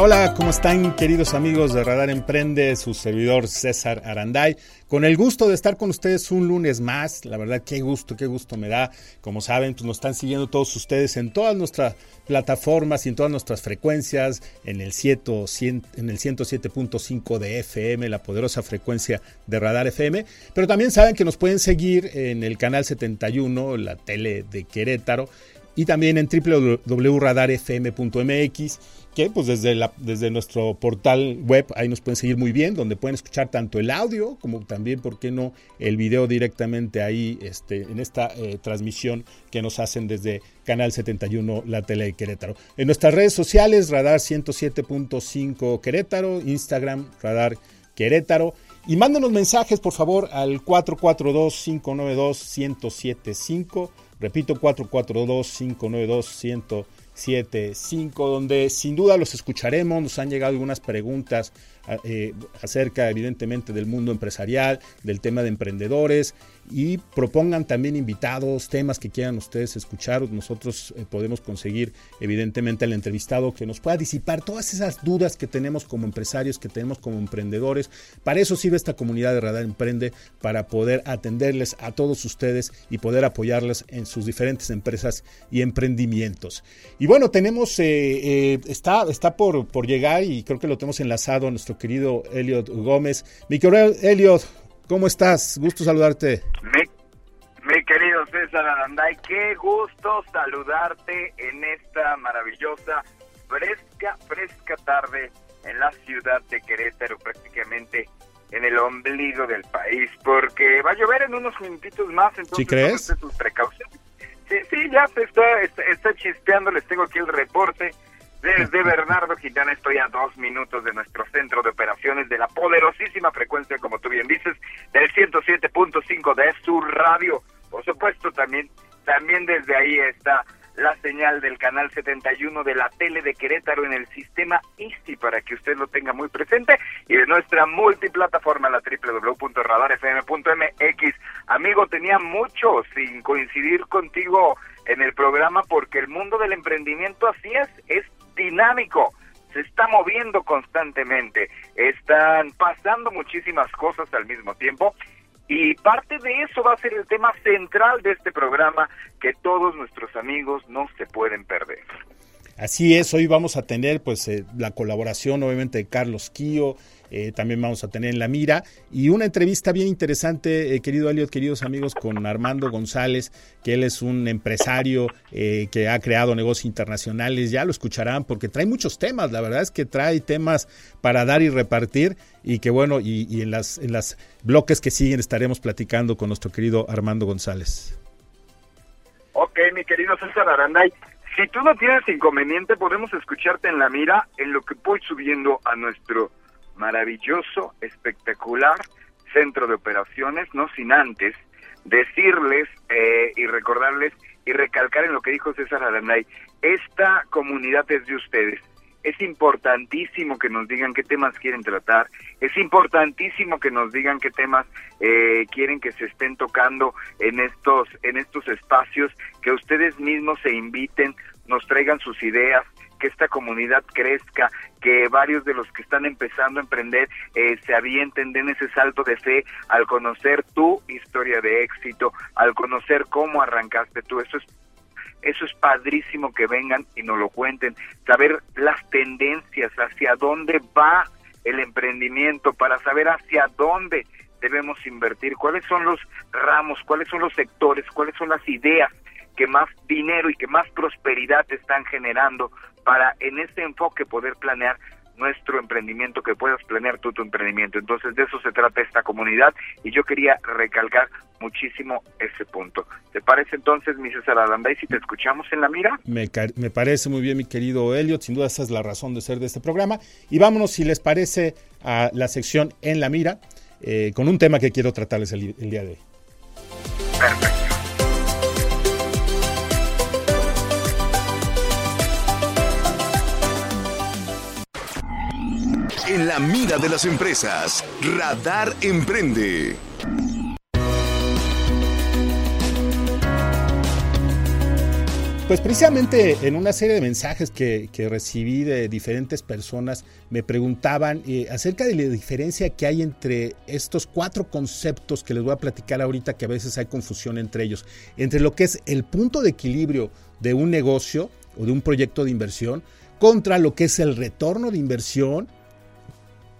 Hola, ¿cómo están queridos amigos de Radar Emprende? Su servidor César Aranday, con el gusto de estar con ustedes un lunes más. La verdad, qué gusto, qué gusto me da. Como saben, pues nos están siguiendo todos ustedes en todas nuestras plataformas y en todas nuestras frecuencias, en el, 107.5 de FM, la poderosa frecuencia de Radar FM. Pero también saben que nos pueden seguir en el canal 71, la tele de Querétaro, y también en www.radarfm.mx pues desde, desde nuestro portal web ahí nos pueden seguir muy bien, donde pueden escuchar tanto el audio como también, ¿por qué no?, el video directamente ahí este, en esta eh, transmisión que nos hacen desde Canal 71, la tele de Querétaro. En nuestras redes sociales, Radar 107.5 Querétaro, Instagram, Radar Querétaro. Y mándanos mensajes, por favor, al 442-592-1075. Repito, 442-592-1075. 7.5, donde sin duda los escucharemos. Nos han llegado algunas preguntas eh, acerca, evidentemente, del mundo empresarial, del tema de emprendedores y propongan también invitados, temas que quieran ustedes escuchar. Nosotros eh, podemos conseguir, evidentemente, al entrevistado que nos pueda disipar todas esas dudas que tenemos como empresarios, que tenemos como emprendedores. Para eso sirve esta comunidad de Radar Emprende, para poder atenderles a todos ustedes y poder apoyarles en sus diferentes empresas y emprendimientos. Y bueno, tenemos, eh, está, está por, por llegar y creo que lo tenemos enlazado a nuestro querido Elliot Gómez. Mi querido Elliot, ¿Cómo estás? Gusto saludarte. Mi, querido César Aranday, qué gusto saludarte en esta maravillosa, fresca, fresca tarde en la ciudad de Querétaro, prácticamente en el ombligo del país, porque va a llover en unos minutitos más, entonces ¿Sí crees? sus precauciones. Sí, sí, ya se está, está, está chispeando, les tengo aquí el reporte desde Bernardo Quintana estoy a dos minutos de nuestro centro de operaciones de la poderosísima frecuencia, como tú bien dices, del 107.5 de su radio. Por supuesto, también, también desde ahí está la señal del canal 71 de la tele de Querétaro en el sistema ISTI para que usted lo tenga muy presente y de nuestra multiplataforma la www.radarfm.mx. Amigo, tenía mucho sin coincidir contigo en el programa porque el mundo del emprendimiento así es dinámico, se está moviendo constantemente, están pasando muchísimas cosas al mismo tiempo. Y parte de eso va a ser el tema central de este programa que todos nuestros amigos no se pueden perder. Así es, hoy vamos a tener pues eh, la colaboración obviamente de Carlos Quío, eh, también vamos a tener en la mira. Y una entrevista bien interesante, eh, querido Elliot, queridos amigos, con Armando González, que él es un empresario eh, que ha creado negocios internacionales. Ya lo escucharán porque trae muchos temas, la verdad es que trae temas para dar y repartir y que bueno, y, en, las, en las bloques que siguen estaremos platicando con nuestro querido Armando González. Ok, mi querido César Aranday. Si tú no tienes inconveniente, podemos escucharte en la mira en lo que voy subiendo a nuestro maravilloso, espectacular centro de operaciones, no sin antes decirles eh, y recordarles y recalcar en lo que dijo César Aranay, esta comunidad es de ustedes. Es importantísimo que nos digan qué temas quieren tratar, es importantísimo que nos digan qué temas eh, quieren que se estén tocando en estos, en estos espacios, que ustedes mismos se inviten, nos traigan sus ideas, que esta comunidad crezca, que varios de los que están empezando a emprender eh, se avienten, den ese salto de fe al conocer tu historia de éxito, al conocer cómo arrancaste tú. Eso es eso es padrísimo que vengan y nos lo cuenten, saber las tendencias, hacia dónde va el emprendimiento, para saber hacia dónde debemos invertir, cuáles son los ramos, cuáles son los sectores, cuáles son las ideas que más dinero y que más prosperidad están generando para en este enfoque poder planear nuestro emprendimiento, que puedas planear tú tu emprendimiento. Entonces de eso se trata esta comunidad y yo quería recalcar muchísimo ese punto. ¿Te parece entonces, mi César Aranday, si te escuchamos en la mira? Me, me parece muy bien, mi querido Elliot, sin duda esa es la razón de ser de este programa. Y vámonos, si les parece, a la sección en la mira, eh, con un tema que quiero tratarles el, el día de hoy. Perfecto. En la mira de las empresas, Radar Emprende. Pues precisamente en una serie de mensajes que, recibí de diferentes personas me preguntaban eh, acerca de la diferencia que hay entre estos cuatro conceptos que les voy a platicar ahorita, que a veces hay confusión entre ellos, entre lo que es el punto de equilibrio de un negocio o de un proyecto de inversión contra lo que es el retorno de inversión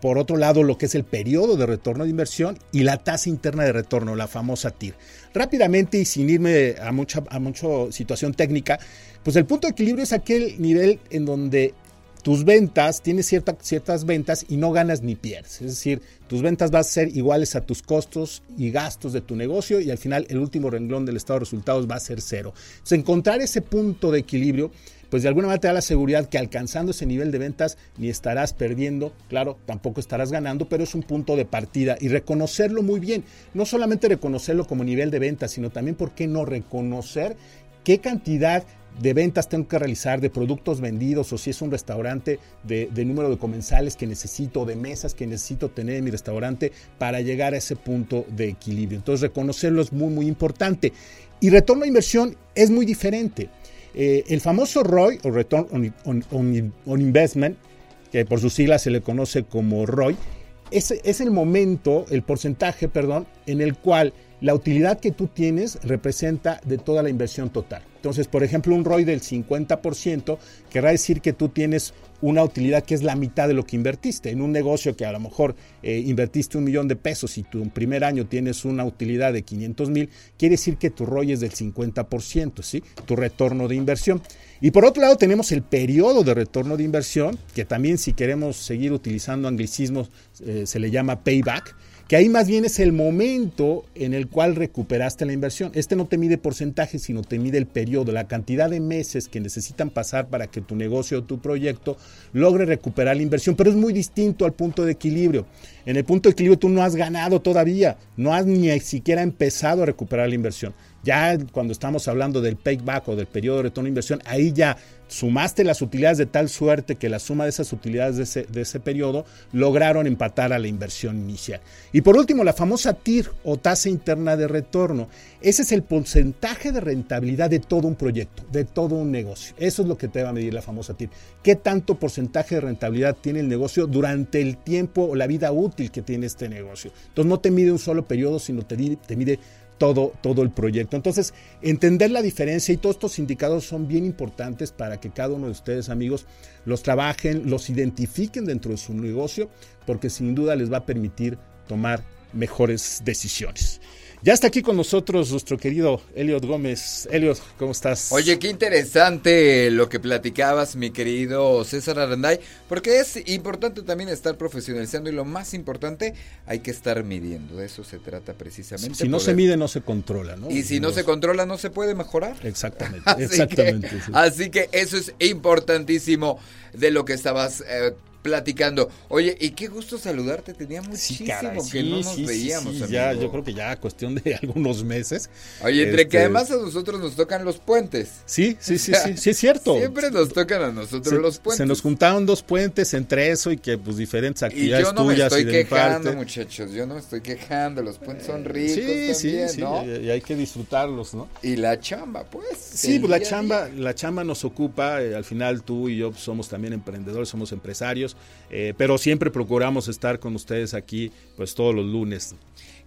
por otro lado, lo que es el periodo de retorno de inversión y la tasa interna de retorno, la famosa TIR. Rápidamente y sin irme a mucha, a situación técnica, pues el punto de equilibrio es aquel nivel en donde tus ventas, tienes cierta, ciertas ventas y no ganas ni pierdes. Es decir, tus ventas van a ser iguales a tus costos y gastos de tu negocio y al final el último renglón del estado de resultados va a ser cero. Entonces, encontrar ese punto de equilibrio pues de alguna manera te da la seguridad que alcanzando ese nivel de ventas ni estarás perdiendo, claro, tampoco estarás ganando, pero es un punto de partida y reconocerlo muy bien. No solamente reconocerlo como nivel de ventas, sino también, ¿por qué no reconocer qué cantidad de ventas tengo que realizar, de productos vendidos, o si es un restaurante, de, de, número de comensales que necesito, de mesas que necesito tener en mi restaurante para llegar a ese punto de equilibrio. Entonces, reconocerlo es muy, muy importante. Y retorno a inversión es muy diferente. Eh, el famoso ROI, o Return on, on, on, Investment, que por sus siglas se le conoce como ROI, es, es el momento, el porcentaje, perdón, en el cual la utilidad que tú tienes representa de toda la inversión total. Entonces, por ejemplo, un ROI del 50% querrá decir que tú tienes una utilidad que es la mitad de lo que invertiste. En un negocio que a lo mejor eh, invertiste un millón de pesos y tu primer año tienes una utilidad de 500 mil, quiere decir que tu ROI es del 50%, ¿sí? Tu retorno de inversión. Y por otro lado tenemos el periodo de retorno de inversión, que también si queremos seguir utilizando anglicismos eh, se le llama payback que ahí más bien es el momento en el cual recuperaste la inversión. Este no te mide porcentaje, sino te mide el periodo, la cantidad de meses que necesitan pasar para que tu negocio o tu proyecto logre recuperar la inversión, pero es muy distinto al punto de equilibrio. En el punto de equilibrio tú no has ganado todavía, no has ni siquiera empezado a recuperar la inversión. Ya cuando estamos hablando del payback o del periodo de retorno de inversión, ahí ya sumaste las utilidades de tal suerte que la suma de esas utilidades de ese, de ese, periodo lograron empatar a la inversión inicial. Y por último, la famosa TIR o tasa interna de retorno. Ese es el porcentaje de rentabilidad de todo un proyecto, de todo un negocio. Eso es lo que te va a medir la famosa TIR. ¿Qué tanto porcentaje de rentabilidad tiene el negocio durante el tiempo o la vida útil que tiene este negocio? Entonces no te mide un solo periodo, sino te, te mide todo, todo el proyecto. Entonces, entender la diferencia y todos estos indicadores son bien importantes para que cada uno de ustedes, amigos, los trabajen, los identifiquen dentro de su negocio, porque sin duda les va a permitir tomar mejores decisiones. Ya está aquí con nosotros nuestro querido Eliot Gómez. Eliot, ¿cómo estás? Oye, qué interesante lo que platicabas, mi querido César Aranday, porque es importante también estar profesionalizando y lo más importante, hay que estar midiendo. De eso se trata precisamente. Si no se mide, no se controla, ¿no? Y si no, no se controla, no se puede mejorar. Exactamente, así exactamente. Que, sí. Así que eso es importantísimo de lo que estabas eh, platicando. Oye, y qué gusto saludarte, tenía muchísimo sí, caray, que sí, no nos sí, veíamos. Ya, yo creo que ya cuestión de algunos meses. Oye, entre este... que además a nosotros nos tocan los puentes. Sí, sí, sí, sí, sí, es cierto. Siempre nos tocan a nosotros se, los puentes. Se nos juntaron dos puentes entre eso y que pues diferentes actividades y yo no tuyas me estoy y de quejando, parte. muchachos, yo no me estoy quejando, los puentes son ricos Sí, también, sí, ¿no? sí, y hay que disfrutarlos, ¿no? Y la chamba, pues. Sí, pues la chamba, la chamba nos ocupa, eh, al final tú y yo pues, somos también emprendedores, somos empresarios, eh, pero siempre procuramos estar con ustedes aquí pues todos los lunes.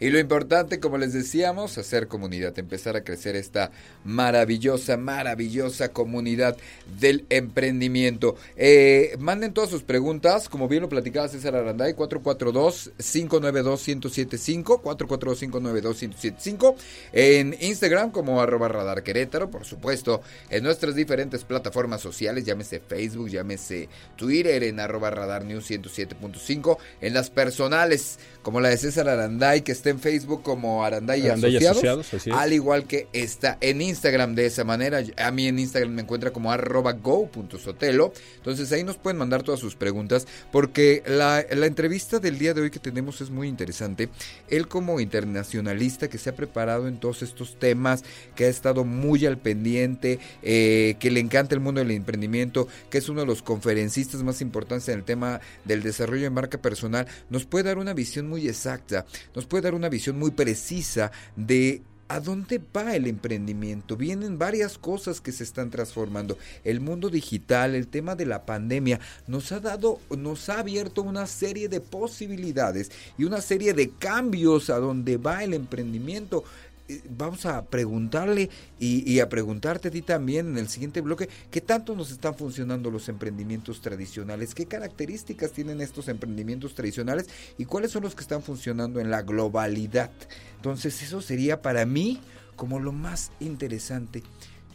Y lo importante, como les decíamos, hacer comunidad, empezar a crecer esta maravillosa, maravillosa comunidad del emprendimiento. Eh, manden todas sus preguntas, como bien lo platicaba César Aranday, 442-592-1075, 442-592-1075, en Instagram como arroba radar querétaro, por supuesto, en nuestras diferentes plataformas sociales, llámese Facebook, llámese Twitter, en arroba Radar News 107.5. En las personales, como la de César Aranday, que está en Facebook como Aranday, y Asociados, al igual que está en Instagram de esa manera. A mí en Instagram me encuentra como arroba go.sotelo. Entonces ahí nos pueden mandar todas sus preguntas, porque la, la entrevista del día de hoy que tenemos es muy interesante. Él como internacionalista que se ha preparado en todos estos temas, que ha estado muy al pendiente, eh, que le encanta el mundo del emprendimiento, que es uno de los conferencistas más importantes en el tema del desarrollo de marca personal, nos puede dar una visión muy exacta, nos puede dar una visión muy precisa de ¿A dónde va el emprendimiento? Vienen varias cosas que se están transformando. El mundo digital, el tema de la pandemia, nos ha dado, nos ha abierto una serie de posibilidades y una serie de cambios a dónde va el emprendimiento. Eh, vamos a preguntarle y, a preguntarte a ti también en el siguiente bloque, ¿qué tanto nos están funcionando los emprendimientos tradicionales? ¿Qué características tienen estos emprendimientos tradicionales y cuáles son los que están funcionando en la globalidad? Entonces eso sería para mí como lo más interesante.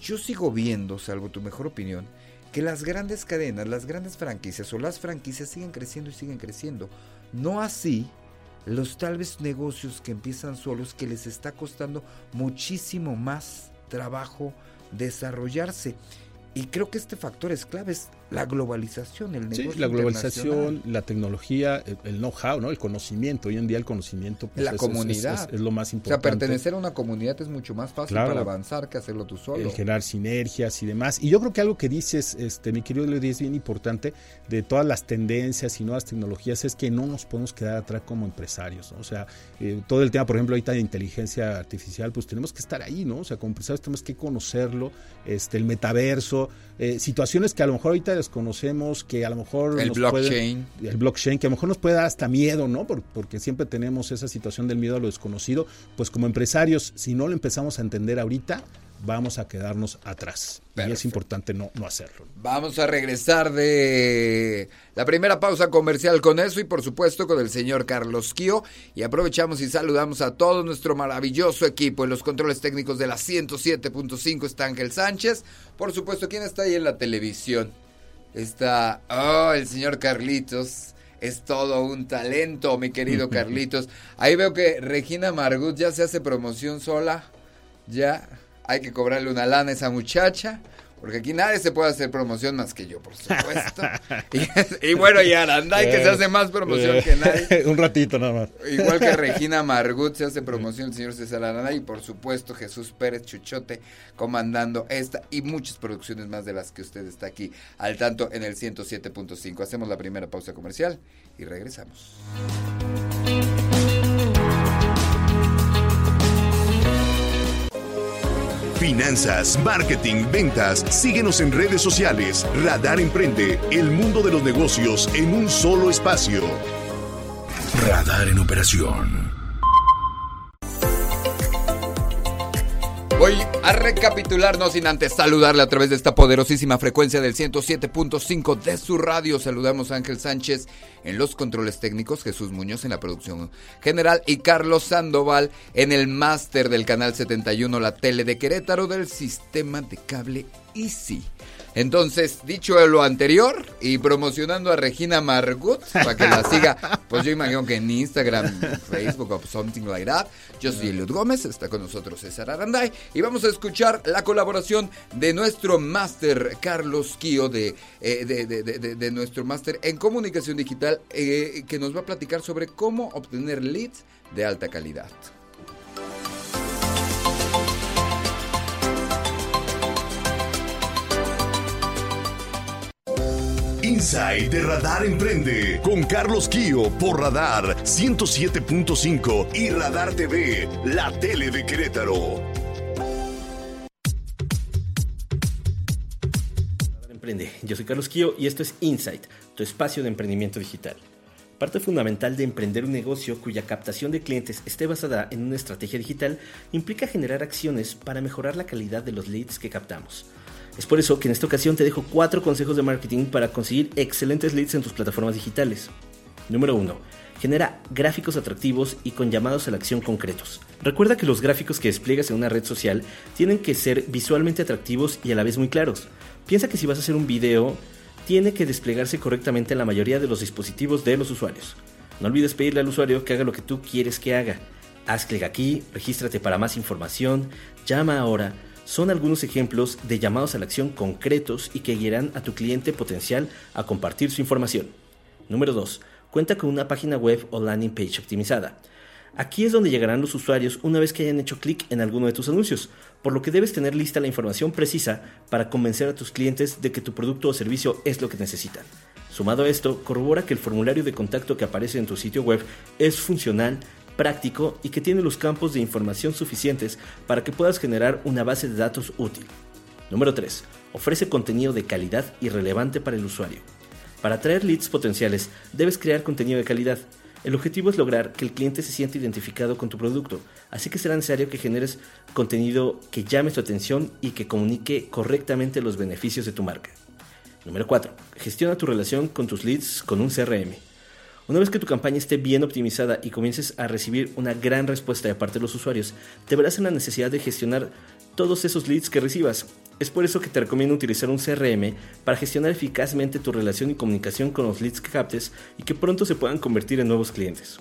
Yo sigo viendo, salvo tu mejor opinión, que las grandes cadenas, las grandes franquicias o las franquicias siguen creciendo y siguen creciendo. No así los tal vez negocios que empiezan solos que les está costando muchísimo más trabajo desarrollarse. Y creo que este factor es clave, la globalización, el negocio. Sí, la globalización, la tecnología, el, know-how, ¿no? el conocimiento. Hoy en día el conocimiento pues, la comunidad. Es, lo más importante. O sea, pertenecer a una comunidad es mucho más fácil para avanzar que hacerlo tú solo. El generar sinergias y demás. Y yo creo que algo que dices, este, mi querido Leo, es bien importante de todas las tendencias y nuevas tecnologías es que no nos podemos quedar atrás como empresarios. O sea, eh, todo el tema, por ejemplo, ahorita de inteligencia artificial, pues tenemos que estar ahí, ¿no? O sea, como empresarios tenemos que conocerlo, este, el metaverso eh, situaciones que a lo mejor ahorita desconocemos, que a lo mejor... El blockchain. el blockchain, que a lo mejor nos puede dar hasta miedo, ¿no? porque siempre tenemos esa situación del miedo a lo desconocido. Pues como empresarios, si no lo empezamos a entender ahorita, vamos a quedarnos atrás. Y es importante no, no hacerlo. Vamos a regresar de la primera pausa comercial con eso y por supuesto con el señor Carlos Kio. Y aprovechamos y saludamos a todo nuestro maravilloso equipo. En los controles técnicos de la 107.5 está Ángel Sánchez. Por supuesto, ¿quién está ahí en la televisión? Está, oh, el señor Carlitos. Es todo un talento, mi querido Carlitos. Ahí veo que Regina Margut ya se hace promoción sola. Ya hay que cobrarle una lana a esa muchacha. Porque aquí nadie se puede hacer promoción más que yo, por supuesto. y, bueno, y Aranday que se hace más promoción que nadie. Un ratito nada más. Igual que Regina Margut se hace promoción el señor César Aranday y por supuesto Jesús Pérez Chuchote comandando esta y muchas producciones más de las que usted está aquí al tanto en el 107.5. Hacemos la primera pausa comercial y regresamos. Finanzas, marketing, ventas. Síguenos en redes sociales. Radar Emprende, el mundo de los negocios en un solo espacio. Radar en operación. Voy a recapitularnos sin antes saludarle a través de esta poderosísima frecuencia del 107.5 de su radio. Saludamos a Ángel Sánchez en los controles técnicos, Jesús Muñoz en la producción general y Carlos Sandoval en el máster del canal 71, la tele de Querétaro del sistema de cable Easy. Entonces, dicho lo anterior y promocionando a Regina Margut para que la siga, pues yo imagino que en Instagram, Facebook o something like that. Yo soy Eliud Gómez, está con nosotros César Aranday y vamos a escuchar la colaboración de nuestro máster Carlos Kio, de, eh, de, nuestro máster en comunicación digital, eh, que nos va a platicar sobre cómo obtener leads de alta calidad. Inside de Radar Emprende con Carlos Kio por Radar 107.5 y Radar TV, la tele de Querétaro. Emprende. Yo soy Carlos Kio y esto es Insight, tu espacio de emprendimiento digital. Parte fundamental de emprender un negocio cuya captación de clientes esté basada en una estrategia digital implica generar acciones para mejorar la calidad de los leads que captamos. Es por eso que en esta ocasión te dejo cuatro consejos de marketing para conseguir excelentes leads en tus plataformas digitales. Número 1. Genera gráficos atractivos y con llamados a la acción concretos. Recuerda que los gráficos que despliegas en una red social tienen que ser visualmente atractivos y a la vez muy claros. Piensa que si vas a hacer un video tiene que desplegarse correctamente en la mayoría de los dispositivos de los usuarios. No olvides pedirle al usuario que haga lo que tú quieres que haga. Haz clic aquí, regístrate para más información, llama ahora. Son algunos ejemplos de llamados a la acción concretos y que guiarán a tu cliente potencial a compartir su información. Número 2. Cuenta con una página web o landing page optimizada. Aquí es donde llegarán los usuarios una vez que hayan hecho clic en alguno de tus anuncios, por lo que debes tener lista la información precisa para convencer a tus clientes de que tu producto o servicio es lo que necesitan. Sumado a esto, corrobora que el formulario de contacto que aparece en tu sitio web es funcional, práctico y que tiene los campos de información suficientes para que puedas generar una base de datos útil. Número 3. Ofrece contenido de calidad y relevante para el usuario. Para atraer leads potenciales, debes crear contenido de calidad. El objetivo es lograr que el cliente se sienta identificado con tu producto, así que será necesario que generes contenido que llame su atención y que comunique correctamente los beneficios de tu marca. Número 4. Gestiona tu relación con tus leads con un CRM. Una vez que tu campaña esté bien optimizada y comiences a recibir una gran respuesta de parte de los usuarios, te verás en la necesidad de gestionar todos esos leads que recibas. Es por eso que te recomiendo utilizar un CRM para gestionar eficazmente tu relación y comunicación con los leads que captes y que pronto se puedan convertir en nuevos clientes.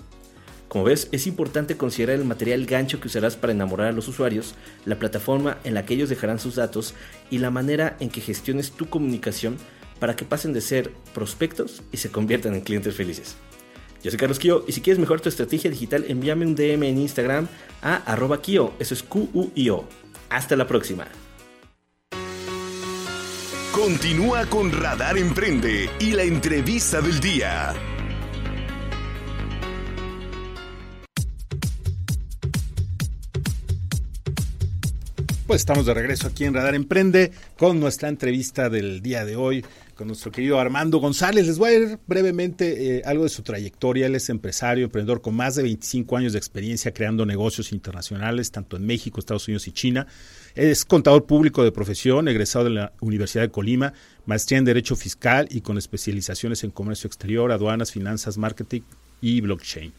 Como ves, es importante considerar el material gancho que usarás para enamorar a los usuarios, la plataforma en la que ellos dejarán sus datos y la manera en que gestiones tu comunicación para que pasen de ser prospectos y se conviertan en clientes felices. Yo soy Carlos Kio y si quieres mejorar tu estrategia digital, envíame un DM en Instagram a arroba Kio, eso es Q-U-I-O. Hasta la próxima. Continúa con Radar Emprende y la entrevista del día. Pues estamos de regreso aquí en Radar Emprende con nuestra entrevista del día de hoy con nuestro querido Armando González. Les voy a ir brevemente eh, algo de su trayectoria. Él es empresario, emprendedor con más de 25 años de experiencia creando negocios internacionales, tanto en México, Estados Unidos y China. Es contador público de profesión, egresado de la Universidad de Colima, maestría en Derecho Fiscal y con especializaciones en comercio exterior, aduanas, finanzas, marketing y blockchain.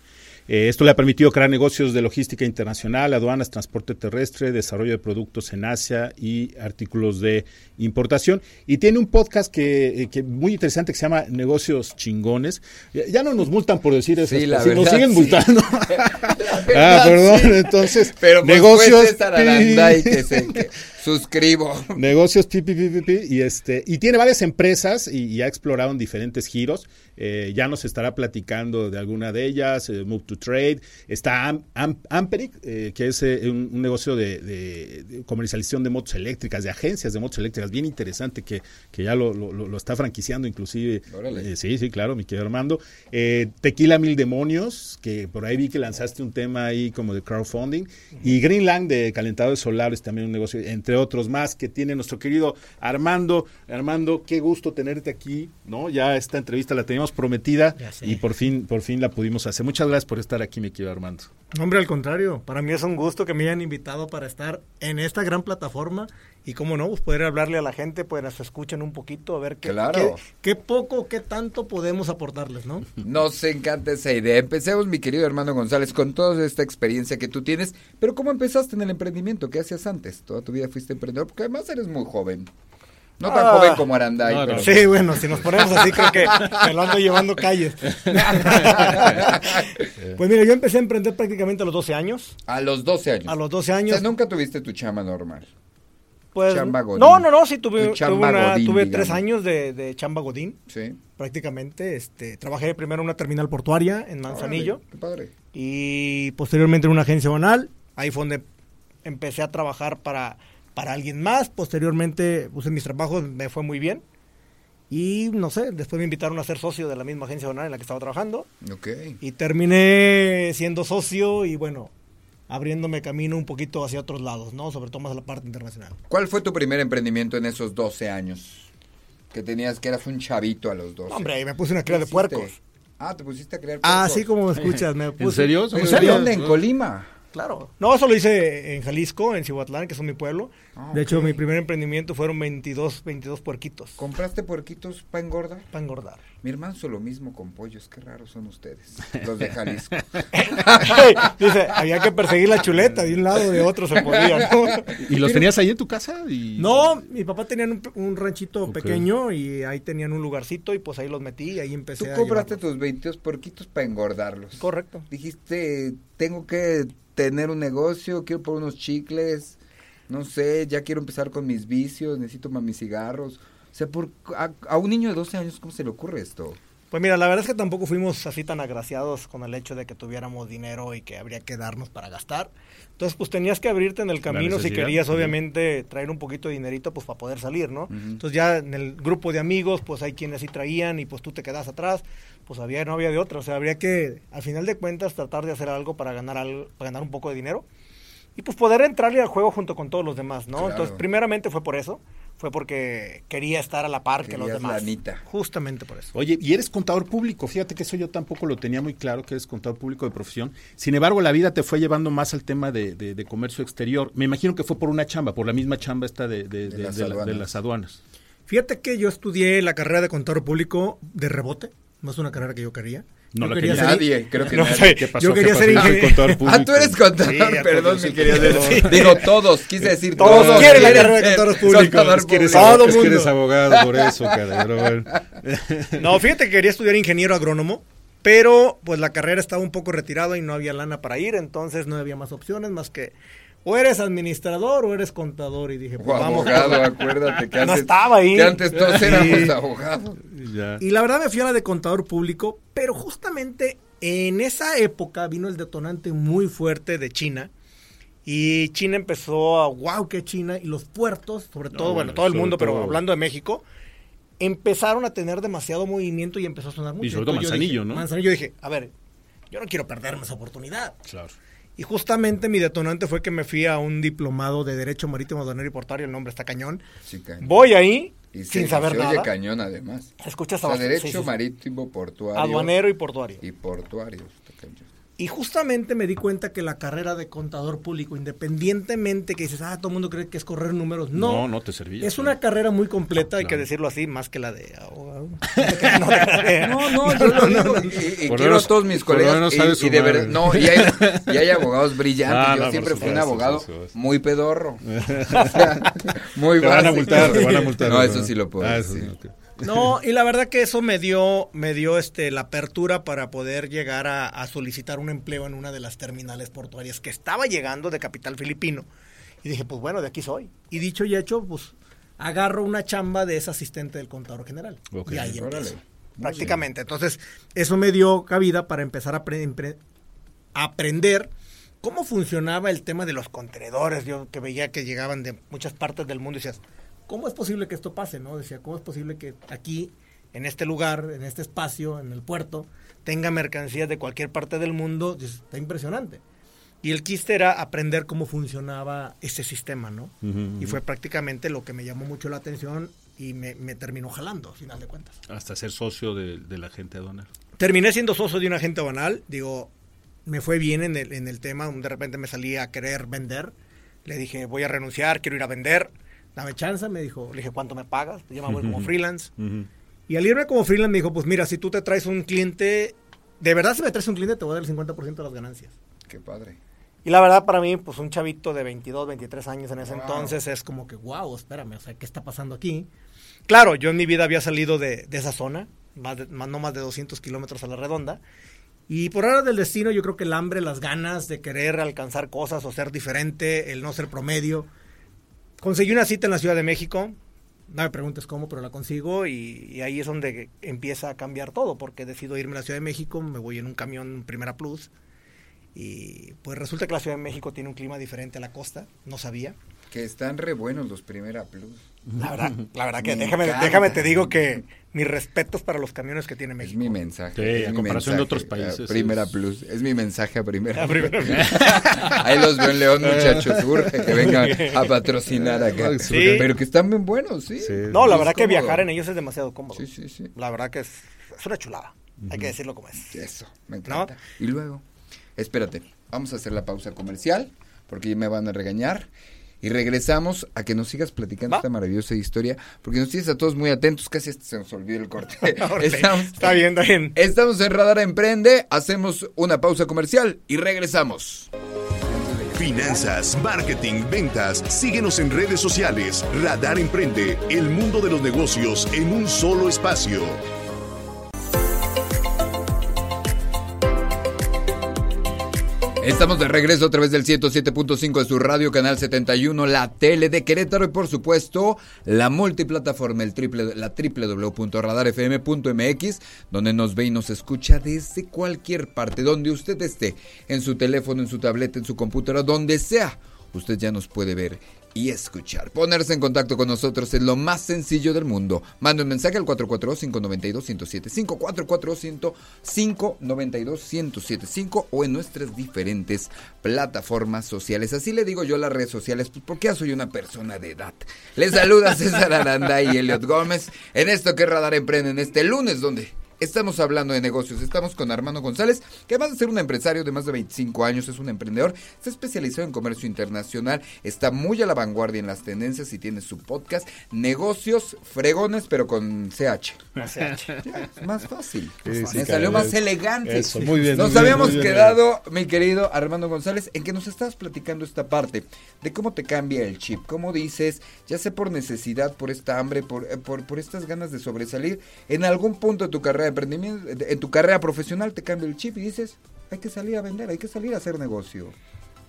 Eh, esto le ha permitido crear negocios de logística internacional, aduanas, transporte terrestre, desarrollo de productos en Asia y artículos de importación. Y tiene un podcast que, eh, que muy interesante que se llama Negocios Chingones. Ya, no nos multan por decir eso. Sí, la si nos verdad, siguen sí. multando. verdad, ah, perdón. sí. Entonces, Pero pues negocios. César Aranday que se que suscribo. Negocios pi, pi, pi, pi, y este y tiene varias empresas y, y ha explorado en diferentes giros. Eh, ya nos estará platicando de alguna de ellas, eh, Move to Trade. Está Am- Am- Amperic, eh, que es un, un negocio de, de- de comercialización de motos eléctricas, de agencias de motos eléctricas, bien interesante que, que ya lo, lo- lo- lo está franquiciando inclusive. Sí, sí, claro, mi querido Armando. Tequila Mil Demonios, que por ahí vi que lanzaste un tema ahí como de crowdfunding. Y Greenland de calentadores solares, también un negocio, entre otros más, que tiene nuestro querido Armando. Armando, qué gusto tenerte aquí, ¿no? Ya esta entrevista la teníamos prometida y por fin, por fin la pudimos hacer. Muchas gracias por estar aquí, mi querido Armando. Hombre, al contrario, para mí es un gusto que me hayan invitado para estar en esta gran plataforma y cómo no, pues poder hablarle a la gente, pues nos escuchen un poquito, a ver qué, Claro. qué, qué poco, qué tanto podemos aportarles, ¿no? Nos encanta esa idea. Empecemos, mi querido hermano González, con toda esta experiencia que tú tienes. Pero ¿cómo empezaste en el emprendimiento? ¿Qué hacías antes? Toda tu vida fuiste emprendedor, porque además eres muy joven. No tan Ah. joven como Aranday, No, no. pero... Sí, bueno, si nos ponemos así, creo que me lo ando llevando calles. pues mira, yo empecé a emprender prácticamente a los 12 años. A los 12 años. A los 12 O años. sea, nunca tuviste tu chama normal. Pues, chamba godín. no, no, no, sí tuve, Tu tuve, chamba una- godín, tuve digamos. tres años de, de chamba godín, Sí. prácticamente. Este, trabajé primero en una terminal portuaria en Manzanillo. Órale, qué padre. y posteriormente en una agencia banal. Ahí fue donde empecé a trabajar para, para alguien más. Posteriormente, en mis trabajos me fue muy bien. Y no sé, después me invitaron a ser socio de la misma agencia banal en la que estaba trabajando. Ok. Y terminé siendo socio y bueno, abriéndome camino un poquito hacia otros lados, ¿no? Sobre todo más a la parte internacional. ¿Cuál fue tu primer emprendimiento en esos 12 años? Que tenías, que eras un chavito a los 12. Hombre, ahí me puse una cría de puercos. Ah, te pusiste a crear puercos. Así como me escuchas, me puse. serio? ¿En No serio? ¿Dónde? ¿En Colima? Claro. No, eso lo hice en Jalisco, en Cihuatlán, que es mi pueblo. Ah, De hecho, mi primer emprendimiento fueron 22, 22 puerquitos ¿Compraste puerquitos para engordar? para engordar. Mi hermano hizo lo mismo con pollos, qué raros son ustedes, los de Jalisco. Dice, había que perseguir la chuleta, de un lado de otro se podía, ¿no? ¿Y los tenías ahí en tu casa? Y... No, mi papá tenía un, un ranchito pequeño y ahí tenían un lugarcito y pues ahí los metí y ahí empecé Tú a compraste llevarlos. tus 22 puerquitos para engordarlos. Correcto. Dijiste, tengo que tener un negocio, quiero por unos chicles, no sé, ya quiero empezar con mis vicios, necesito más mis cigarros. O sea, por, a, a un niño de 12 años, ¿cómo se le ocurre esto? Pues mira, la verdad es que tampoco fuimos así tan agraciados con el hecho de que tuviéramos dinero y que habría que darnos para gastar. Entonces, pues tenías que abrirte en el camino si querías, obviamente, traer un poquito de dinerito, pues para poder salir, ¿no? Ujú. Entonces ya en el grupo de amigos, pues hay quienes sí traían y pues tú te quedas atrás, pues había no había de otra. O sea, habría que, al final de cuentas, tratar de hacer algo para ganar, algo, para ganar un poco de dinero y pues poder entrarle al juego junto con todos los demás, ¿no? Claro. Entonces, primeramente fue por eso, fue porque quería estar a la par que los demás. Justamente por eso. Oye, y eres contador público. Fíjate que eso yo tampoco lo tenía muy claro, que eres contador público de profesión. Sin embargo, la vida te fue llevando más al tema de, de- de comercio exterior. Me imagino que fue por una chamba, por la misma chamba esta de, de- De de- las de la- de aduanas. las aduanas. Fíjate que yo estudié la carrera de contador público de rebote, no es una carrera que yo quería. No Yo la quería quería ser- Nadie, creo que No, nadie. sé, ¿Qué pasó? Yo ¿Qué quería pasó? ser soy ingeniero. contador público. Ah, tú eres contador, Sí, perdón, soy querido. contador. Digo, todos, quise decir Todos todos. quieren la carrera de contador es que eres público. Todo es que mundo. eres abogado, por eso, cara, pero bueno. No, fíjate que quería estudiar ingeniero agrónomo, pero pues la carrera estaba un poco retirada y no había lana para ir, entonces no había más opciones más que o eres administrador o eres contador y dije, O pues vamos. abogado, acuérdate que No antes, estaba ahí. que antes todos Sí. éramos abogados. Ya. Y la verdad me fui a la de contador público, pero justamente en esa época vino el detonante muy fuerte de China. Y China empezó a, wow, qué China. Y los puertos, sobre todo, bueno, bueno, todo el mundo, pero hablando de México, empezaron a tener demasiado movimiento y empezó a sonar mucho. sobre todo Entonces yo Manzanillo, dije- ¿no? Manzanillo, dije, a ver, yo no quiero perderme esa oportunidad. Claro. Y justamente mi detonante fue que me fui a un diplomado de Derecho Marítimo, Aduanero y Portuario, el nombre está cañón. Sí, cañón. Voy ahí, Y se- sin saber se oye nada. cañón además. Escuchas O sea, a derecho marítimo, portuario. Aduanero y portuario. Y portuario. Y justamente me di cuenta que la carrera de contador público, independientemente que dices, ah, todo el mundo cree que es correr números, no. No, no te servía. Es una carrera muy completa, hay que decirlo así, más que la de abogado. No. No, no, yo lo digo. Y, y Por lo quiero menos- a todos mis colegas. y- y, de verdad, no, y hay, y hay abogados brillantes. Ah, yo no, siempre fui un abogado muy pedorro. O sea, muy Te van a multar, te van a multar. No, eso sí lo puedo Ah, eso decir. sí, ok. No, y la verdad que eso me dio, me dio este la apertura para poder llegar a, a solicitar un empleo en una de las terminales portuarias que estaba llegando de capital filipino. Y dije, pues bueno, de aquí soy. Y dicho y hecho, pues agarro una chamba de ese asistente del contador general. Y ahí empiezo. Prácticamente. Entonces, eso me dio cabida para empezar a aprender cómo funcionaba el tema de los contenedores. Yo que veía que llegaban de muchas partes del mundo y decías, ¿cómo es posible que esto pase? no Decía, ¿cómo es posible que aquí, en este lugar, en este espacio, en el puerto, tenga mercancías de cualquier parte del mundo? Dices, está impresionante. Y el quiste era aprender cómo funcionaba ese sistema, ¿no? Ujú, Y ujú. fue prácticamente lo que me llamó mucho la atención y me, me terminó jalando, al final de cuentas. Hasta ser socio de, de la gente aduanera. Terminé siendo socio de un agente banal, digo, me fue bien en el, en el tema, de repente me salí a querer vender, le dije, voy a renunciar, quiero ir a vender, dame chance, me dijo, le dije, ¿cuánto me pagas? Yo me voy como freelance. Y al irme como freelance me dijo, pues mira, si tú te traes un cliente, de verdad si me traes un cliente te voy a dar el 50% de las ganancias. Qué padre. Y la verdad para mí, pues un chavito de 22, 23 años en ese Wow. entonces es como que, wow, espérame, o sea, ¿qué está pasando aquí? Claro, yo en mi vida había salido de, de esa zona, más de- más- no más de 200 kilómetros a la redonda. Y por ahora del destino, yo creo que el hambre, las ganas de querer alcanzar cosas o ser diferente, el no ser promedio. Conseguí una cita en la Ciudad de México, no me preguntes cómo, pero la consigo y, y ahí es donde empieza a cambiar todo, porque decido irme a la Ciudad de México, me voy en un camión Primera Plus y pues resulta que la Ciudad de México tiene un clima diferente a la costa, no sabía. Que están re buenos los Primera Plus. La verdad, la verdad que Me déjame, déjame te digo que mis respetos para los camiones que tiene Es México. mi mensaje. Sí, es a mi comparación de mensaje otros a países, Primera es- Plus. Es mi mensaje a Primera Plus. primera- Ahí los veo en León, muchachos. Urge que vengan a patrocinar acá. Sí. Pero que están bien buenos, sí. Sí. No, la Es verdad que cómodo. viajar en ellos es demasiado cómodo. Sí, sí, sí. La verdad que es, es una chulada. Hay que decirlo como es. Eso, me encanta. Y luego, Espérate, vamos a hacer la pausa comercial porque ya me van a regañar. Y regresamos a que nos sigas platicando ¿Va? esta maravillosa historia, porque nos tienes a todos muy atentos, casi hasta se nos olvidó el corte. Está bien, está bien. Estamos en Radar Emprende, hacemos una pausa comercial y regresamos. Finanzas, marketing, ventas. Síguenos en redes sociales. Radar Emprende, el mundo de los negocios en un solo espacio. Estamos de regreso a través del 107.5 de su radio, canal 71, la tele de Querétaro y por supuesto la multiplataforma, el triple, la www.radarfm.mx, donde nos ve y nos escucha desde cualquier parte, donde usted esté, en su teléfono, en su tableta, en su computadora, donde sea. Usted ya nos puede ver y escuchar. Ponerse en contacto con nosotros es lo más sencillo del mundo. Mande un mensaje al 442-592-1075, 442-592-1075 o en nuestras diferentes plataformas sociales. Así le digo yo las redes sociales, pues porque ya soy una persona de edad. Les saluda César Aranda y Elliot Gómez en esto que Radar Emprende en este lunes donde... Estamos hablando de negocios, estamos con Armando González, que además de ser un empresario de más de 25 años, es un emprendedor, está especializado en comercio internacional, está muy a la vanguardia en las tendencias y tiene su podcast, Negocios Fregones, pero con CH. Es más fácil. Sí, sí, Me salió más elegante. Eso, muy bien, Nos muy habíamos muy bien. quedado, mi querido Armando González, en que nos estabas platicando esta parte de cómo te cambia el chip, cómo dices, ya sea por necesidad, por esta hambre, por, eh, por, por estas ganas de sobresalir, en algún punto de tu carrera emprendimiento, en tu carrera profesional te cambia el chip y dices, hay que salir a vender, hay que salir a hacer negocio.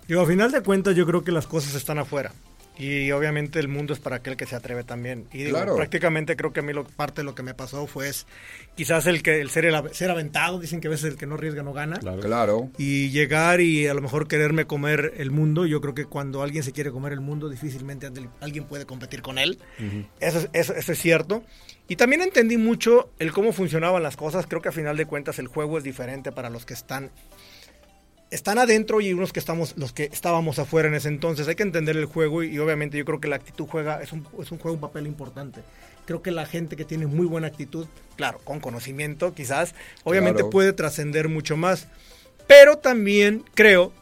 Digo, a final de cuentas yo creo que las cosas están afuera. Y obviamente el mundo es para aquel que se atreve también. Y digo, Claro. prácticamente creo que a mí lo, parte de lo que me pasó fue es, quizás el que el ser, el ser aventado, dicen que a veces el que no arriesga no gana. Claro. Claro. Y llegar y a lo mejor quererme comer el mundo, yo creo que cuando alguien se quiere comer el mundo, difícilmente alguien puede competir con él. eso, es- eso, eso es cierto. Y también entendí mucho el cómo funcionaban las cosas. Creo que a final de cuentas el juego es diferente para los que están están adentro y unos que estamos los que estábamos afuera en ese entonces. Hay que entender el juego y, y obviamente yo creo que la actitud juega es un, es un juego un papel importante. Creo que la gente que tiene muy buena actitud, claro, con conocimiento quizás, obviamente Claro. puede trascender mucho más. Pero también creo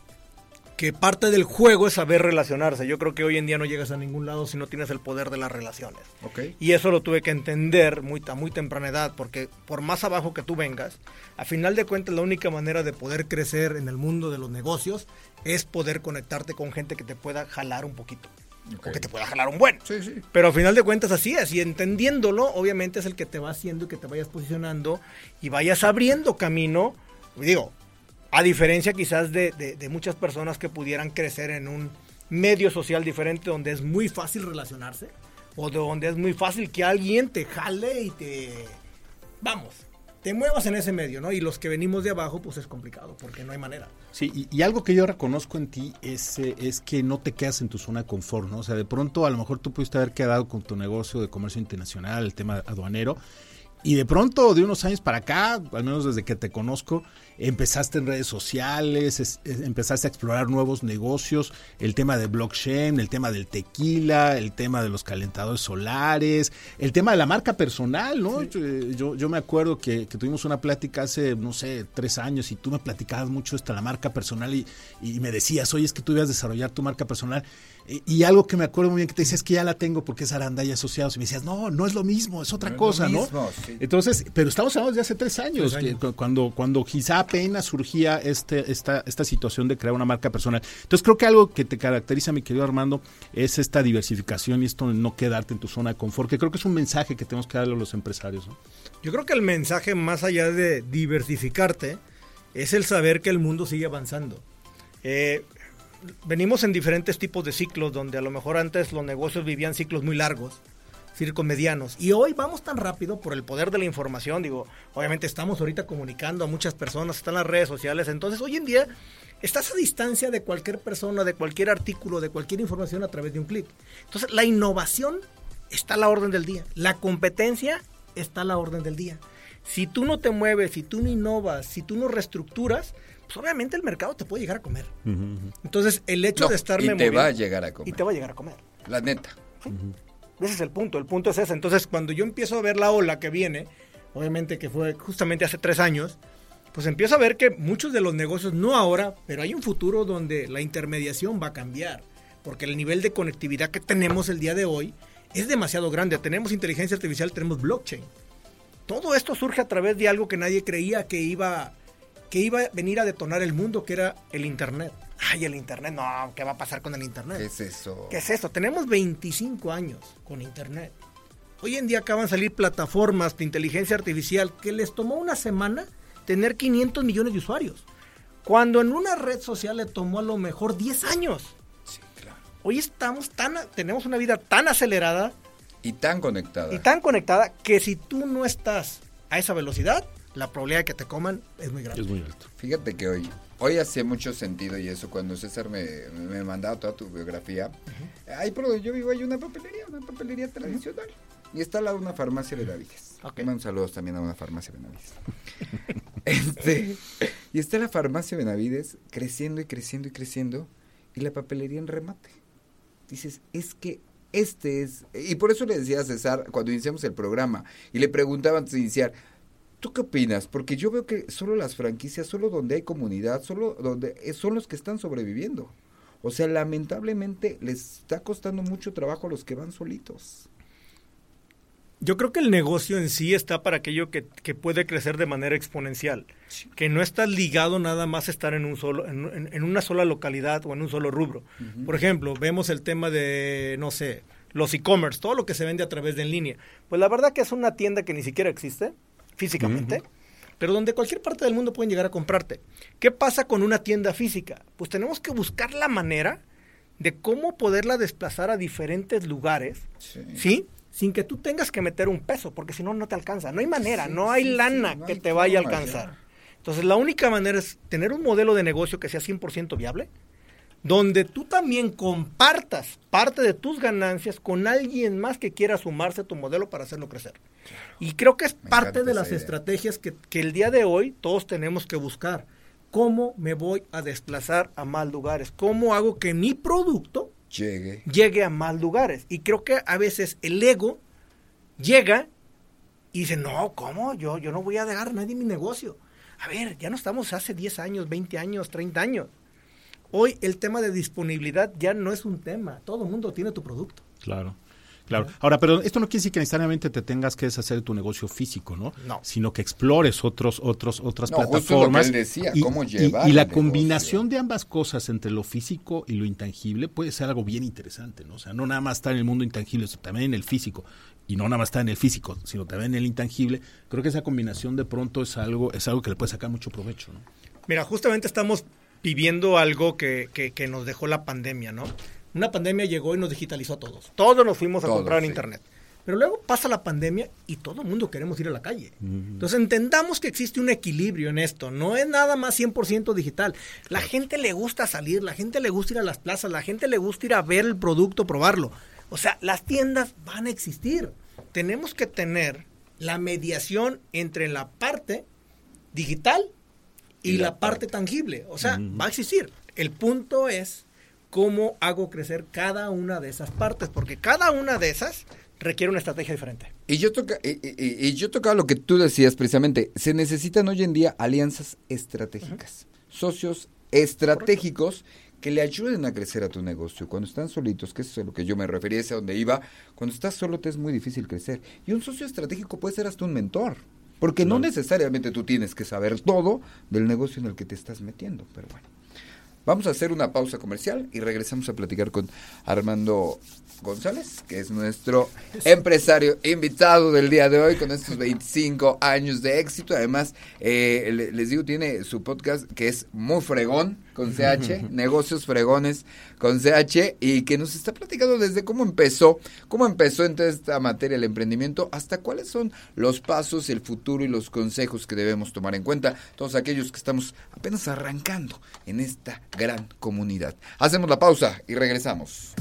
que parte del juego es saber relacionarse. Yo creo que hoy en día no llegas a ningún lado si no tienes el poder de las relaciones. Ok. Y eso lo tuve que entender muy, a muy temprana edad, porque por más abajo que tú vengas, a final de cuentas la única manera de poder crecer en el mundo de los negocios es poder conectarte con gente que te pueda jalar un poquito. O que te pueda jalar un buen. Sí, sí. Pero a final de cuentas así es, y entendiéndolo, obviamente es el que te va haciendo y que te vayas posicionando y vayas abriendo camino. Digo, a diferencia quizás de, de- muchas personas que pudieran crecer en un medio social diferente donde es muy fácil relacionarse o de donde es muy fácil que alguien te jale y te... Vamos, te muevas en ese medio, ¿no? Y los que venimos de abajo, pues es complicado, porque no hay manera. Sí, y, y algo que yo reconozco en ti es, eh, es que no te quedas en tu zona de confort, ¿no? O sea, de pronto a lo mejor tú pudiste haber quedado con tu negocio de comercio internacional, el tema aduanero, y de pronto de unos años para acá, al menos desde que te conozco, empezaste en redes sociales, es- es- empezaste a explorar nuevos negocios, el tema de blockchain, el tema del tequila, el tema de los calentadores solares, el tema de la marca personal, ¿no? Eh, Yo, yo me acuerdo que, que tuvimos una plática hace, no sé, tres años y tú me platicabas mucho esta la marca personal y, y me decías, oye, es que tú debes desarrollar tu marca personal. Y, y algo que me acuerdo muy bien que te decías es que ya la tengo porque es Aranda y Asociados. Y me decías, no, no es lo mismo, es otra No es cosa, lo ¿no? mismo, sí. Entonces, pero estamos hablando de hace tres años, Tres años. que cu- cuando, cuando quizá apenas surgía este, esta, esta situación de crear una marca personal. Entonces creo que algo que te caracteriza, mi querido Armando, es esta diversificación y esto de no quedarte en tu zona de confort, que creo que es un mensaje que tenemos que darle a los empresarios. ¿no? Yo creo que el mensaje más allá de diversificarte es el saber que el mundo sigue avanzando. Eh, venimos en diferentes tipos de ciclos donde a lo mejor antes los negocios vivían ciclos muy largos, ciclos medianos. Y hoy vamos tan rápido por el poder de la información. Digo, obviamente estamos ahorita comunicando a muchas personas, están las redes sociales. Entonces hoy en día estás a distancia de cualquier persona, de cualquier artículo, de cualquier información a través de un clic. Entonces la innovación está a la orden del día. La competencia está a la orden del día. Si tú no te mueves, si tú no innovas, si tú no reestructuras, pues obviamente el mercado te puede llegar a comer. Entonces, el hecho No, de estarme y te moviendo- va a llegar a comer. Y te va a llegar a comer. La neta. Ese es el punto, el punto es ese. Entonces, cuando yo empiezo a ver la ola que viene, obviamente que fue justamente hace tres años, pues empiezo a ver que muchos de los negocios, no ahora, pero hay un futuro donde la intermediación va a cambiar, porque el nivel de conectividad que tenemos el día de hoy es demasiado grande. Tenemos inteligencia artificial, tenemos blockchain. Todo esto surge a través de algo que nadie creía que iba, que iba a venir a detonar el mundo, que era el Internet. Ay, el Internet, no, ¿qué va a pasar con el Internet? ¿Qué es eso? ¿Qué es eso? Tenemos 25 años con Internet. Hoy en día acaban de salir plataformas de inteligencia artificial que les tomó una semana tener 500 millones de usuarios. Cuando en una red social le tomó a lo mejor 10 años. Sí, claro. Hoy estamos tan, tenemos una vida tan acelerada Y tan conectada. y tan conectada que si tú no estás a esa velocidad, la probabilidad de que te coman es muy grande. Es muy alto. Fíjate que hoy, hoy hacía mucho sentido y eso cuando César me, me mandaba toda tu biografía. Ahí por donde yo vivo hay una papelería, una papelería tradicional. Y está al lado una farmacia Benavides. Ok. Le mando saludos también a una farmacia Benavides. este, y está la farmacia Benavides creciendo y creciendo y creciendo. Y la papelería en remate. Dices, es que este es... Y por eso le decía a César cuando iniciamos el programa y le preguntaba antes de iniciar, ¿Tú qué opinas? Porque yo veo que solo las franquicias, solo donde hay comunidad, solo donde eh, son los que están sobreviviendo. O sea, lamentablemente les está costando mucho trabajo a los que van solitos. Yo creo que el negocio en sí está para aquello que, que puede crecer de manera exponencial, que no está ligado nada más a estar en, un solo, en, en- en una sola localidad o en un solo rubro. Por ejemplo, vemos el tema de, no sé, los e-commerce, todo lo que se vende a través de en línea. Pues la verdad que es una tienda que ni siquiera existe físicamente, pero donde cualquier parte del mundo pueden llegar a comprarte. ¿Qué pasa con una tienda física? Pues tenemos que buscar la manera de cómo poderla desplazar a diferentes lugares Sí. ¿sí? Sin que tú tengas que meter un peso, porque si no, no te alcanza. No hay manera, Sí, no hay sí, lana no que te vaya a alcanzar. ya. Entonces, la única manera es tener un modelo de negocio que sea 100% viable, donde tú también compartas parte de tus ganancias con alguien más que quiera sumarse a tu modelo para hacerlo crecer. Y creo que es Me parte de las idea. estrategias que, que el día de hoy todos tenemos que buscar. ¿Cómo me voy a desplazar a más lugares? ¿Cómo hago que mi producto Llegue. llegue a más lugares. Y creo que a veces el ego llega y dice, no, ¿cómo? Yo, yo no voy a dejar a nadie mi negocio. A ver, ya no estamos hace 10 años, 20 años, 30 años. Hoy el tema de disponibilidad ya no es un tema. Todo el mundo tiene tu producto. Claro. Claro. Ahora, pero esto no quiere decir que necesariamente te tengas que deshacer de tu negocio físico, ¿no? No. Sino que explores otros, otros, otras No, justo plataformas. lo que él decía, y, cómo llevar y la combinación negocio. de ambas cosas entre lo físico y lo intangible puede ser algo bien interesante, ¿no? O sea, no nada más estar en el mundo intangible, sino también en el físico. Y no nada más estar en el físico, sino también en el intangible. Creo que esa combinación de pronto es algo, es algo que le puede sacar mucho provecho, ¿no? Mira, justamente estamos viviendo algo que, que- que nos dejó la pandemia, ¿no? Una pandemia llegó y nos digitalizó a todos. Todos nos fuimos a Todos, comprar en sí. Internet. Pero luego pasa la pandemia y todo el mundo queremos ir a la calle. Entonces entendamos que existe un equilibrio en esto. No es nada más 100% digital. La gente le gusta salir, la gente le gusta ir a las plazas, la gente le gusta ir a ver el producto, probarlo. O sea, las tiendas van a existir. Tenemos que tener la mediación entre la parte digital y, Y la la, parte, parte. tangible. O sea, va a existir. El punto es cómo hago crecer cada una de esas partes, porque cada una de esas requiere una estrategia diferente. Y yo, toca, y, y- y yo tocaba lo que tú decías precisamente. Se necesitan hoy en día alianzas estratégicas, socios estratégicos que le ayuden a crecer a tu negocio. Cuando están solitos, que eso es a lo que yo me refería, es a donde iba, cuando estás solo te es muy difícil crecer. Y un socio estratégico puede ser hasta un mentor. Porque no necesariamente tú tienes que saber todo del negocio en el que te estás metiendo. Pero bueno. Vamos a hacer una pausa comercial y regresamos a platicar con Armando González, que es nuestro empresario invitado del día de hoy con estos 25 años de éxito. Además, eh, le- les digo, tiene su podcast que es muy fregón con CH, negocios fregones con CH, y que nos está platicando desde cómo empezó, cómo empezó en toda esta materia el emprendimiento, hasta cuáles son los pasos, el futuro y los consejos que debemos tomar en cuenta todos aquellos que estamos apenas arrancando en esta gran comunidad. Hacemos la pausa y regresamos.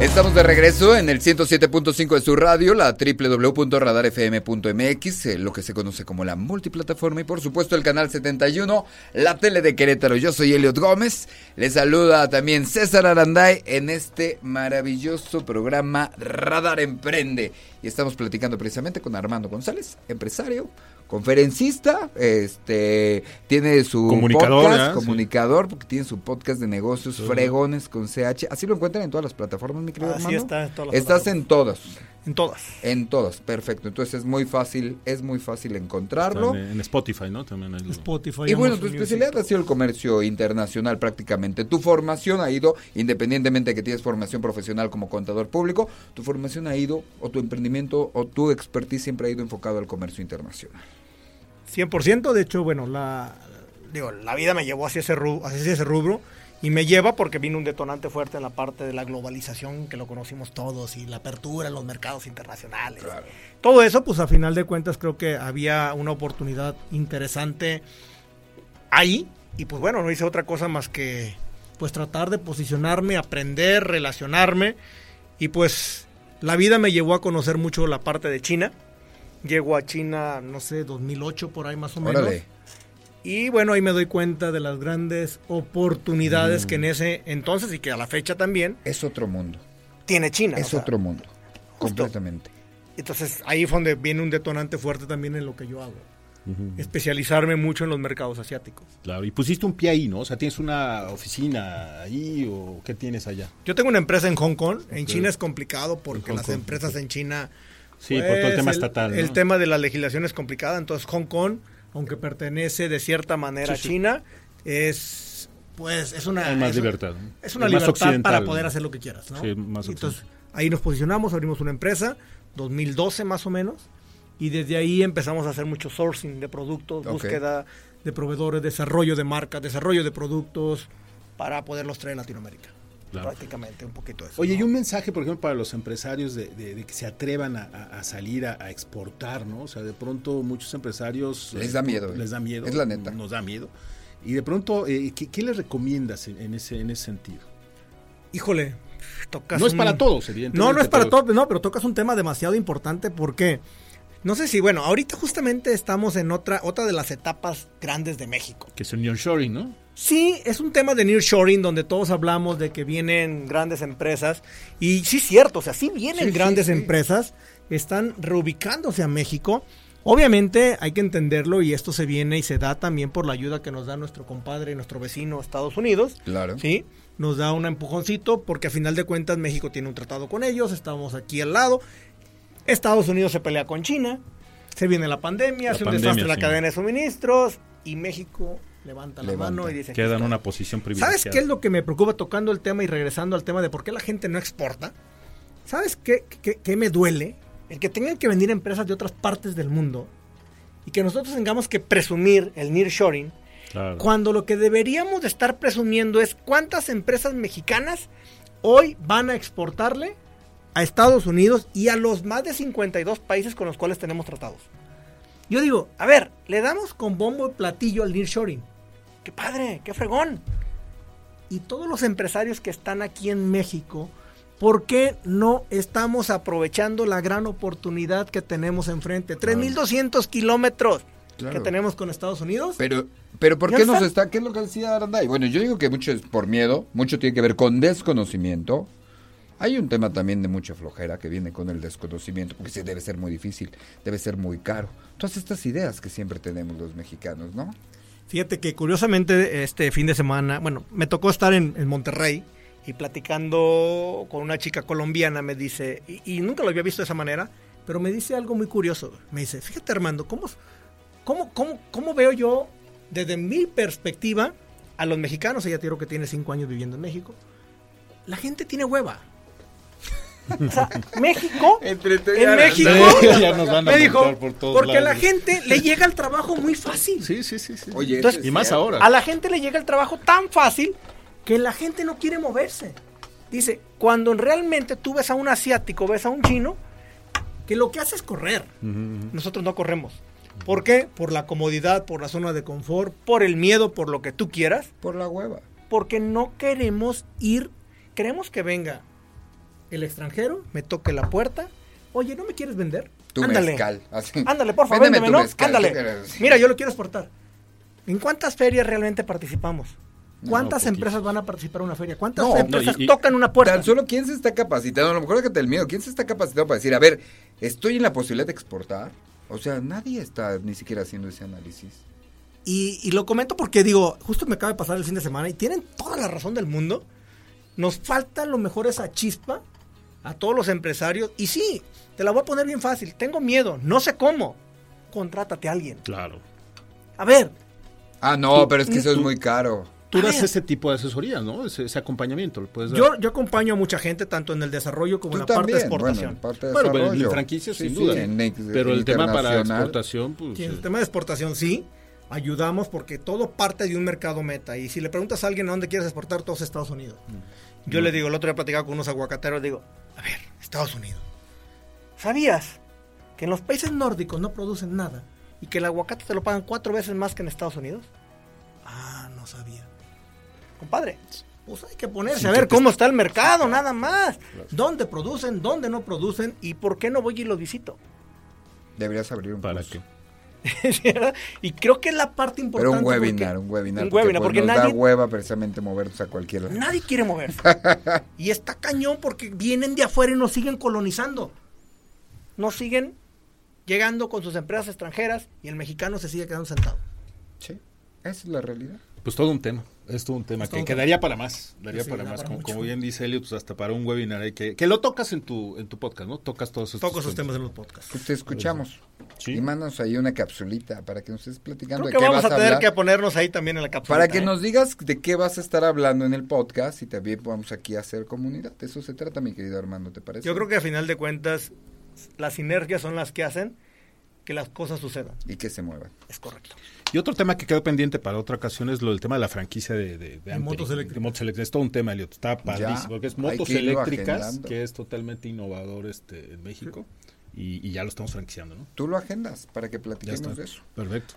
Estamos de regreso en el 107.5 de su radio, la www.radarfm.mx, eh, lo que se conoce como la multiplataforma y por supuesto el canal 71, la tele de Querétaro. Yo soy Eliot Gómez, les saluda también César Aranday en este maravilloso programa Radar Emprende. Y estamos platicando precisamente con Armando González, empresario, conferencista, este tiene su Comunicador, podcast, ¿eh? comunicador, porque tiene su podcast de negocios, Sí. fregones con CH. Así lo encuentran en todas las plataformas, mi querido Así Armando. está en todas las Estás en todas. En todas. En todas, perfecto. Entonces es muy fácil, es muy fácil encontrarlo. En, en Spotify, ¿no? También hay Spotify. Y bueno, tu especialidad ha sido el comercio internacional prácticamente. Tu formación ha ido, independientemente de que tienes formación profesional como contador público, tu formación ha ido, o tu emprendimiento, o tu expertise siempre ha ido enfocado al comercio internacional. 100%, de hecho, bueno, la, digo, la vida me llevó hacia ese, rubro, hacia ese rubro y me lleva porque vino un detonante fuerte en la parte de la globalización que lo conocimos todos y la apertura en los mercados internacionales. Todo eso, pues a final de cuentas creo que había una oportunidad interesante ahí y pues bueno, no hice otra cosa más que pues tratar de posicionarme, aprender, relacionarme y pues la vida me llevó a conocer mucho la parte de China. Llego a China, no sé, 2008 por ahí más o menos. Órale. Y bueno, ahí me doy cuenta de las grandes oportunidades Mm. que en ese entonces y que a la fecha también Es otro mundo. tiene China. Es o sea, otro mundo. Completamente. Entonces ahí fue donde viene un detonante fuerte también en lo que yo hago. Especializarme mucho en los mercados asiáticos. Claro, y pusiste un pie ahí, ¿no? O sea, ¿tienes una oficina ahí o qué tienes allá? Yo tengo una empresa en Hong Kong. En. China es complicado porque las Kong, empresas en China... Sí, por todo el pues, tema estatal, ¿no? El tema de la legislación es complicada. Entonces Hong Kong, aunque pertenece de cierta manera Sí, a China, es... Pues es una... Hay más es- libertad. Es una Es más libertad occidental, para poder hacer lo que quieras, ¿no? Sí, más Entonces, ahí nos posicionamos, abrimos una empresa, 2012 más o menos, y desde ahí empezamos a hacer mucho sourcing de productos, búsqueda de proveedores, desarrollo de marcas, desarrollo de productos para poderlos traer a Latinoamérica. Claro. Prácticamente, un poquito eso. Oye, ¿no? y un mensaje, por ejemplo, para los empresarios de, de- de que se atrevan a, salir a, a exportar, ¿no? O sea, de pronto muchos empresarios... Les eh, da miedo, eh. Les da miedo. Es la neta. Nos da miedo. Y de pronto, eh, ¿qué, qué les recomiendas en, en ese, en ese sentido? Híjole, tocas No es un- para todos, evidentemente. No, no es para todos, no, pero tocas un tema demasiado importante porque no sé si, bueno, ahorita justamente estamos en otra otra de las etapas grandes de México. Que es el nearshoring, ¿no? Sí, es un tema de nearshoring donde todos hablamos de que vienen grandes empresas y sí es cierto, o sea, sí vienen Sí, sí, grandes sí. empresas, están reubicándose a México. Obviamente hay que entenderlo y esto se viene y se da también por la ayuda que nos da nuestro compadre y nuestro vecino Estados Unidos. Claro. Sí, nos da un empujoncito porque a final de cuentas México tiene un tratado con ellos, estamos aquí al lado. Estados Unidos se pelea con China, se viene la pandemia, La hace un pandemia, desastre la cadena de suministros y México levanta la Levanta. mano y dice... "Aquí Queda en está". una posición privilegiada. ¿Sabes qué es lo que me preocupa tocando el tema y regresando al tema de por qué la gente no exporta? ¿Sabes qué, qué- qué me duele? El que tengan que venir empresas de otras partes del mundo y que nosotros tengamos que presumir el nearshoring Claro. cuando lo que deberíamos de estar presumiendo es cuántas empresas mexicanas hoy van a exportarle a Estados Unidos y a los más de 52 países con los cuales tenemos tratados. Yo digo, a ver, le damos con bombo y platillo al nearshoring. ¡Qué padre! ¡Qué fregón! Y todos los empresarios que están aquí en México, ¿por qué no estamos aprovechando la gran oportunidad que tenemos enfrente? 3.200 kilómetros Claro. que tenemos con Estados Unidos. Pero, pero ¿por qué nos está. está? ¿Qué es lo que decía Aranday? Bueno, yo digo que mucho es por miedo, mucho tiene que ver con desconocimiento. Hay un tema también de mucha flojera que viene con el desconocimiento, porque sí debe ser muy difícil, debe ser muy caro. Todas estas ideas que siempre tenemos los mexicanos, ¿no? Fíjate que curiosamente este fin de semana, bueno, me tocó estar en, Monterrey y platicando con una chica colombiana me dice, y, y nunca lo había visto de esa manera, pero me dice algo muy curioso. Me dice, fíjate Armando, ¿cómo, cómo, cómo, cómo veo yo desde mi perspectiva a los mexicanos? Ella tiene que tiene cinco años viviendo en México. La gente tiene hueva. O sea, México, Entre tú y en. México, Ya nos van a me dijo, multar por todos porque a la lados". gente le llega el trabajo muy fácil. Sí, sí, sí. sí. Oye, Entonces, y más ahora. A la gente le llega el trabajo tan fácil que la gente no quiere moverse. Dice, cuando realmente tú ves a un asiático, ves a un chino, que lo que hace es correr. Nosotros no corremos. ¿Por qué? Por la comodidad, por la zona de confort, por el miedo, por lo que tú quieras. Por la hueva. Porque no queremos ir, queremos que venga el extranjero me toque la puerta. Oye, ¿no me quieres vender? Tu Ándale. mezcal. así. Ándale, por favor, Véndeme ¿no? mezcal, Ándale. que Mira, yo lo quiero exportar. ¿En cuántas ferias realmente participamos? ¿Cuántas empresas van a participar en una feria? ¿Cuántas No, empresas y- y- tocan una puerta? Tan solo quién se está capacitando, a lo mejor déjate el miedo, quién se está capacitando para decir, a ver, estoy en la posibilidad de exportar. O sea, nadie está ni siquiera haciendo ese análisis. Y, y lo comento porque digo, justo me acaba de pasar el fin de semana y tienen toda la razón del mundo. Nos falta a lo mejor esa chispa a todos los empresarios. Y sí, te la voy a poner bien fácil. Tengo miedo, no sé cómo. Contrátate a alguien. Claro. A ver, Ah, no, Tú- pero es que eso es muy caro. Tú A das ver. ese tipo de asesoría, ¿no? Ese, ese acompañamiento lo puedes dar. yo, yo acompaño a mucha gente tanto en el desarrollo como en la parte de también, bueno, exportación. en parte de Bueno, pero desarrollo. en franquicias Sí, sin sí, duda. en ex- pero el tema para exportación, pues. Sí, en eh, el tema de exportación sí, ayudamos porque todo parte de un mercado meta. Y si le preguntas a alguien a dónde quieres exportar, todos Estados Unidos. Mm. Yo le digo, el otro día platicaba con unos aguacateros, digo, a ver, Estados Unidos. ¿Sabías que en los países nórdicos no producen nada y que el aguacate te lo pagan cuatro veces más que en Estados Unidos? Ah, no sabía. Compadre, pues hay que ponerse Sí, a ver cómo está el mercado, nada más. ¿Dónde producen, dónde no producen y por qué no voy y los visito? Deberías abrir un ¿Para curso. qué? Y creo que es la parte Pero importante. un porque- webinar, un webinar. Un porque, webinar, pues, porque nos nadie, da hueva precisamente movernos a cualquier lado. nadie quiere moverse. y está cañón porque vienen de afuera y nos siguen colonizando. Nos siguen llegando con sus empresas extranjeras y el mexicano se sigue quedando sentado. Sí, esa es la realidad. Pues todo un tema, es todo un tema Es que, un que tema. daría para más, daría Sí, para más, para como, bien dice Elliot, pues hasta para un webinar hay que, que lo tocas en tu, en tu podcast, ¿no? Tocas todos estos Toco esos temas en los podcasts. Pues te escuchamos. Sí. Y mándanos ahí una capsulita para que nos estés platicando Creo de que qué vamos vas a tener hablar. que ponernos ahí también en la cápsula. Para que nos digas de qué vas a estar hablando en el podcast y también vamos aquí a hacer comunidad. De eso se trata, mi querido Armando, ¿te parece? Yo creo que a final de cuentas las sinergias son las que hacen que las cosas sucedan. Y que se muevan. Es correcto. Y otro tema que quedó pendiente para otra ocasión es lo del tema de la franquicia de, de, de motos eléctricas. de motos eléctricas. Es todo un tema, Elliot. Está padrísimo. Porque es motos que eléctricas, agendando. que es totalmente innovador este en México. Y, y ya lo estamos franquiciando, ¿no? Tú lo agendas para que platiquemos de eso. Perfecto.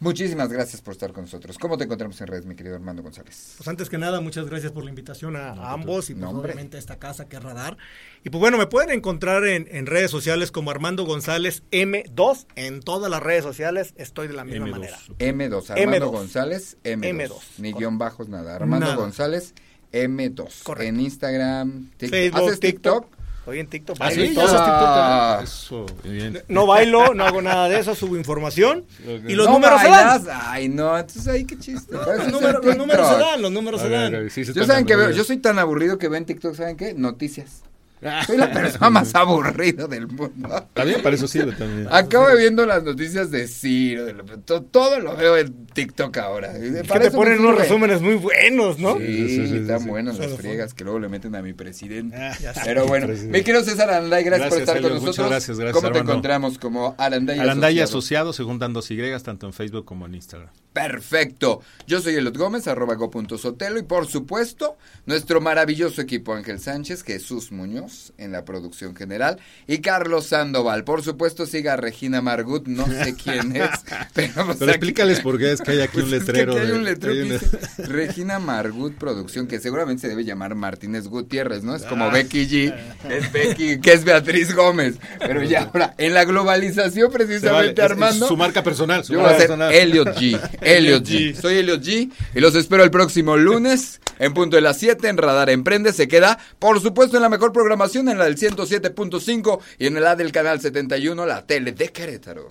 Muchísimas gracias por estar con nosotros. ¿Cómo te encontramos en redes, mi querido Armando González? Pues antes que nada, muchas gracias por la invitación a, a ambos y pues obviamente a esta casa que es Radar. Y pues bueno, me pueden encontrar en, en redes sociales como Armando González M2. En todas las redes sociales estoy de la misma M2. manera. M2, Armando M2. González, M2. M2. Ni Correcto. guion bajos, nada. Armando Nada. González, M2. Correcto. En Instagram, TikTok. Facebook, ¿Haces TikTok? Estoy en TikTok. Ah, sí, Ah. TikTok, Eso, bien. No bailo, no hago nada de eso, subo información. Y los No números se dan. Ay, no, entonces ahí qué chiste. Los el los números se dan, los números se dan. a ver, sí, se Yo saben que veo, yo soy tan aburrido que veo en TikTok, ¿saben qué? Noticias. Soy la persona más aburrida del mundo. También para eso sirve también. Acabo viendo las noticias de Ciro, de lo- to- todo lo veo en TikTok ahora. Y Que te ponen unos resúmenes muy buenos, ¿no? Sí, Sí, sí, sí, están sí. buenas las friegas que luego le meten a mi presidente. Ah, Pero bueno, Presidente. mi querido César Aranday, gracias, por estar con nosotros. gracias, gracias, ¿Cómo te encontramos como Aranday, Alanday Asociado? asociado se juntan dos Y, tanto en Facebook como en Instagram. Perfecto. Yo soy Elot Gómez, arroba go.sotelo y por supuesto nuestro maravilloso equipo Ángel Sánchez, Jesús Muñoz en la producción general y Carlos Sandoval. Por supuesto siga a Regina Margut, no sé quién es, pero, pues Pero explícales por qué es que hay aquí un Pues es que letrero. aquí hay de- un letrero hay que un- dice Regina Margut Producción, que seguramente se debe llamar Martínez Gutiérrez, ¿no? Es como Ah. Becky G, es Becky, que es Beatriz Gómez. Pero ya ahora, en la globalización vale, precisamente, es- es Armando. su marca personal. Su Yo voy a marca personal. Elliot G. Elliot G. Soy Elliot G. Y los espero el próximo lunes en punto de las 7 en Radar Emprende. Se queda, por supuesto, en la mejor en la del 107.5 y en la del canal 71, la tele de Querétaro.